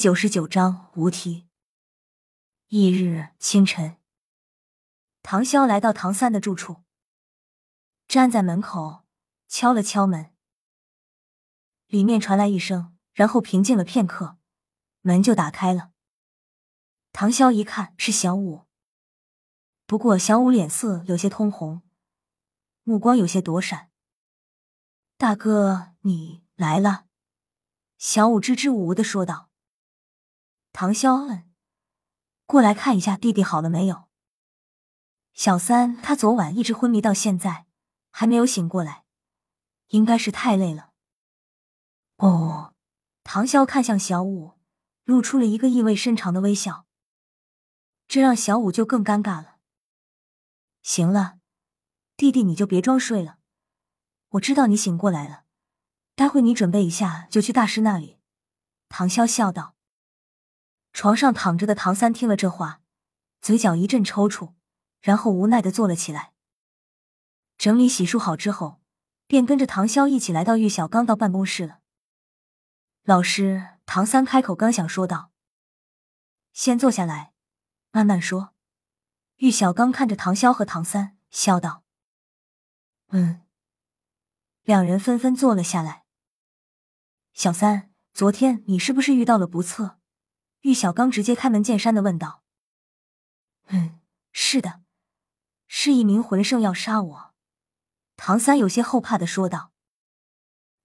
九十九章无题。翌日清晨，唐潇来到唐三的住处，站在门口敲了敲门，里面传来一声，然后平静了片刻，门就打开了。唐潇一看是小五，不过小五脸色有些通红，目光有些躲闪。大哥，你来了。小五支支吾吾的说道：“唐潇，问，过来看一下弟弟好了没有？小三他昨晚一直昏迷到现在，还没有醒过来，应该是太累了。”哦，唐潇看向小五，露出了一个意味深长的微笑，这让小五就更尴尬了。行了，弟弟你就别装睡了，我知道你醒过来了。待会你准备一下，就去大师那里。”唐潇笑道。床上躺着的唐三听了这话，嘴角一阵抽搐，然后无奈的坐了起来。整理洗漱好之后，便跟着唐潇一起来到玉小刚到办公室了。老师，唐三开口刚想说道：“先坐下来，慢慢说。”玉小刚看着唐潇和唐三，笑道：“嗯。”两人纷纷坐了下来。小三，昨天你是不是遇到了不测？玉小刚直接开门见山的问道。嗯，是的，是一名魂圣要杀我。唐三有些后怕的说道。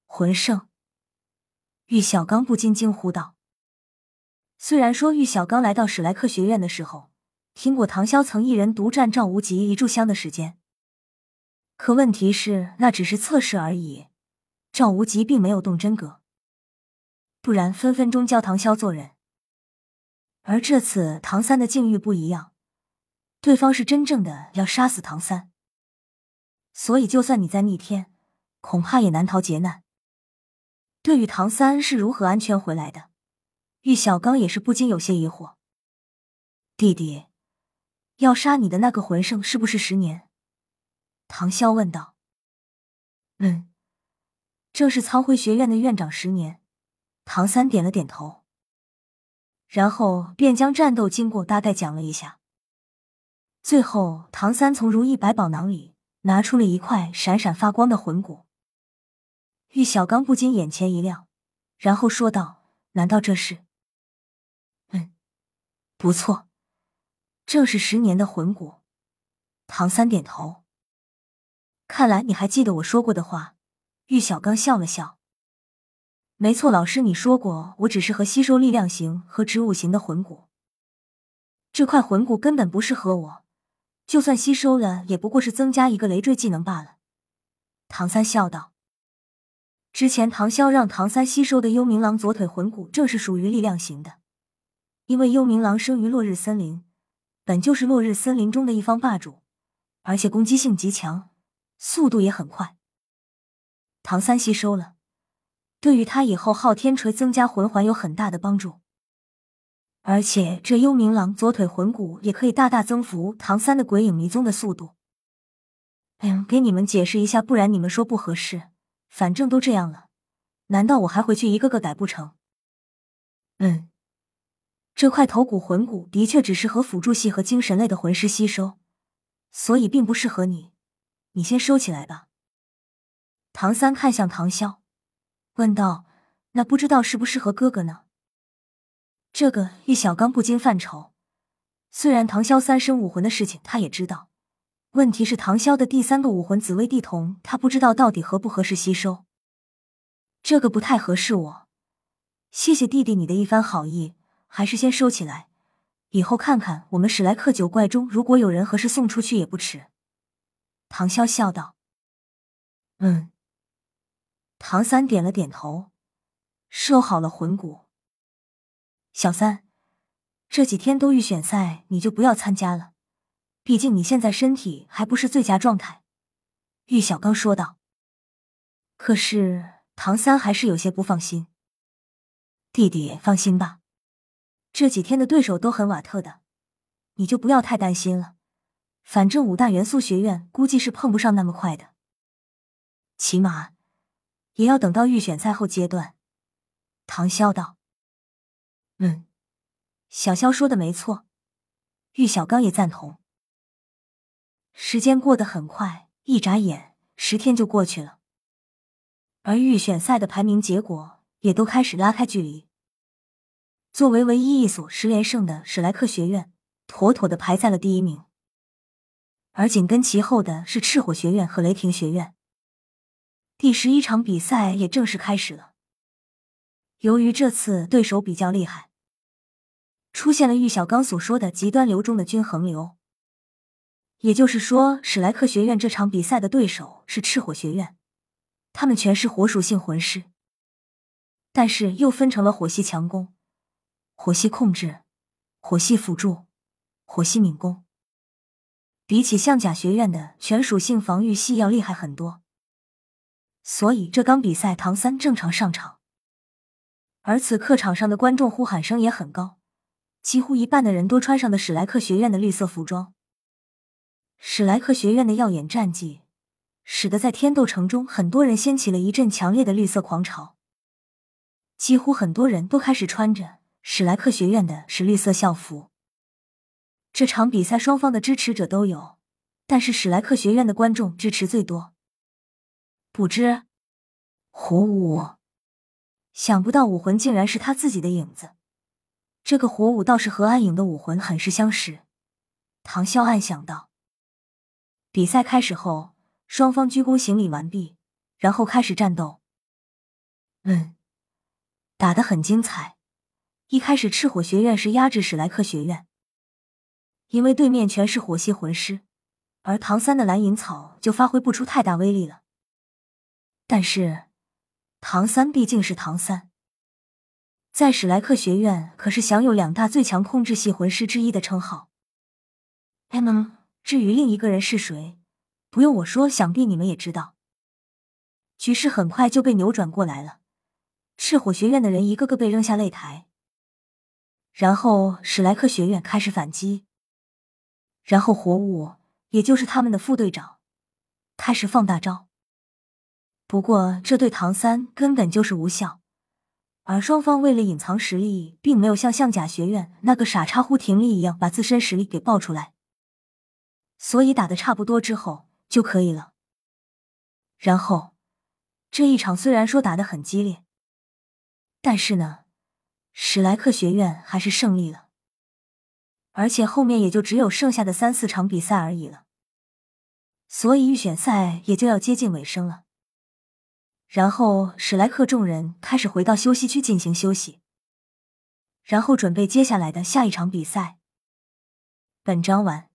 魂圣？玉小刚不禁惊呼道。虽然说玉小刚来到史莱克学院的时候，听过唐潇曾一人独占赵无极一炷香的时间，可问题是那只是测试而已，赵无极并没有动真格。不然，分分钟教唐潇做人。而这次唐三的境遇不一样，对方是真正的要杀死唐三，所以就算你在逆天，恐怕也难逃劫难。对于唐三是如何安全回来的，玉小刚也是不禁有些疑惑。弟弟，要杀你的那个魂圣是不是十年？唐潇问道。嗯，正是苍辉学院的院长十年。唐三点了点头，然后便将战斗经过大概讲了一下。最后，唐三从如意百宝囊里拿出了一块闪闪发光的魂骨。玉小刚不禁眼前一亮，然后说道：“难道这是？”“嗯，不错，正是十年的魂骨。”唐三点头。看来你还记得我说过的话。玉小刚笑了笑。没错，老师，你说过我只适合吸收力量型和植物型的魂骨。这块魂骨根本不适合我，就算吸收了，也不过是增加一个累赘技能罢了。唐三笑道：“之前唐潇让唐三吸收的幽冥狼左腿魂骨，正是属于力量型的。因为幽冥狼生于落日森林，本就是落日森林中的一方霸主，而且攻击性极强，速度也很快。唐三吸收了。”对于他以后昊天锤增加魂环有很大的帮助，而且这幽冥狼左腿魂骨也可以大大增幅唐三的鬼影迷踪的速度。嗯，给你们解释一下，不然你们说不合适。反正都这样了，难道我还回去一个个改不成？嗯，这块头骨魂骨的确只适合辅助系和精神类的魂师吸收，所以并不适合你。你先收起来吧。唐三看向唐潇。问道：“那不知道适不适合哥哥呢？”这个玉小刚不禁犯愁。虽然唐潇三生武魂的事情他也知道，问题是唐潇的第三个武魂紫薇地瞳，他不知道到底合不合适吸收。这个不太合适我。谢谢弟弟你的一番好意，还是先收起来，以后看看我们史莱克九怪中如果有人合适送出去也不迟。唐潇笑道：“嗯。”唐三点了点头，收好了魂骨。小三，这几天都预选赛，你就不要参加了，毕竟你现在身体还不是最佳状态。”玉小刚说道。可是唐三还是有些不放心。弟弟放心吧，这几天的对手都很瓦特的，你就不要太担心了。反正五大元素学院估计是碰不上那么快的，起码。也要等到预选赛后阶段，唐潇道。嗯，小肖说的没错，玉小刚也赞同。时间过得很快，一眨眼十天就过去了，而预选赛的排名结果也都开始拉开距离。作为唯一一所十连胜的史莱克学院，妥妥的排在了第一名，而紧跟其后的是赤火学院和雷霆学院。第十一场比赛也正式开始了。由于这次对手比较厉害，出现了玉小刚所说的极端流中的均衡流。也就是说，史莱克学院这场比赛的对手是赤火学院，他们全是火属性魂师，但是又分成了火系强攻、火系控制、火系辅助、火系敏攻，比起象甲学院的全属性防御系要厉害很多。所以这刚比赛，唐三正常上场，而此刻场上的观众呼喊声也很高，几乎一半的人都穿上的史莱克学院的绿色服装。史莱克学院的耀眼战绩，使得在天斗城中很多人掀起了一阵强烈的绿色狂潮。几乎很多人都开始穿着史莱克学院的史绿色校服。这场比赛双方的支持者都有，但是史莱克学院的观众支持最多。不知火舞，想不到武魂竟然是他自己的影子。这个火舞倒是和暗影的武魂很是相识。唐潇暗想到。比赛开始后，双方鞠躬行礼完毕，然后开始战斗。嗯，打得很精彩。一开始，赤火学院是压制史莱克学院，因为对面全是火系魂师，而唐三的蓝银草就发挥不出太大威力了。但是，唐三毕竟是唐三，在史莱克学院可是享有两大最强控制系魂师之一的称号。嗯。至于另一个人是谁，不用我说，想必你们也知道。局势很快就被扭转过来了，赤火学院的人一个个被扔下擂台，然后史莱克学院开始反击，然后火舞，也就是他们的副队长，开始放大招。不过这对唐三根本就是无效，而双方为了隐藏实力，并没有像象甲学院那个傻叉呼婷丽一样把自身实力给爆出来。所以打的差不多之后就可以了。然后这一场虽然说打的很激烈，但是呢，史莱克学院还是胜利了。而且后面也就只有剩下的三四场比赛而已了，所以预选赛也就要接近尾声了。然后史莱克众人开始回到休息区进行休息，然后准备接下来的下一场比赛。本章完。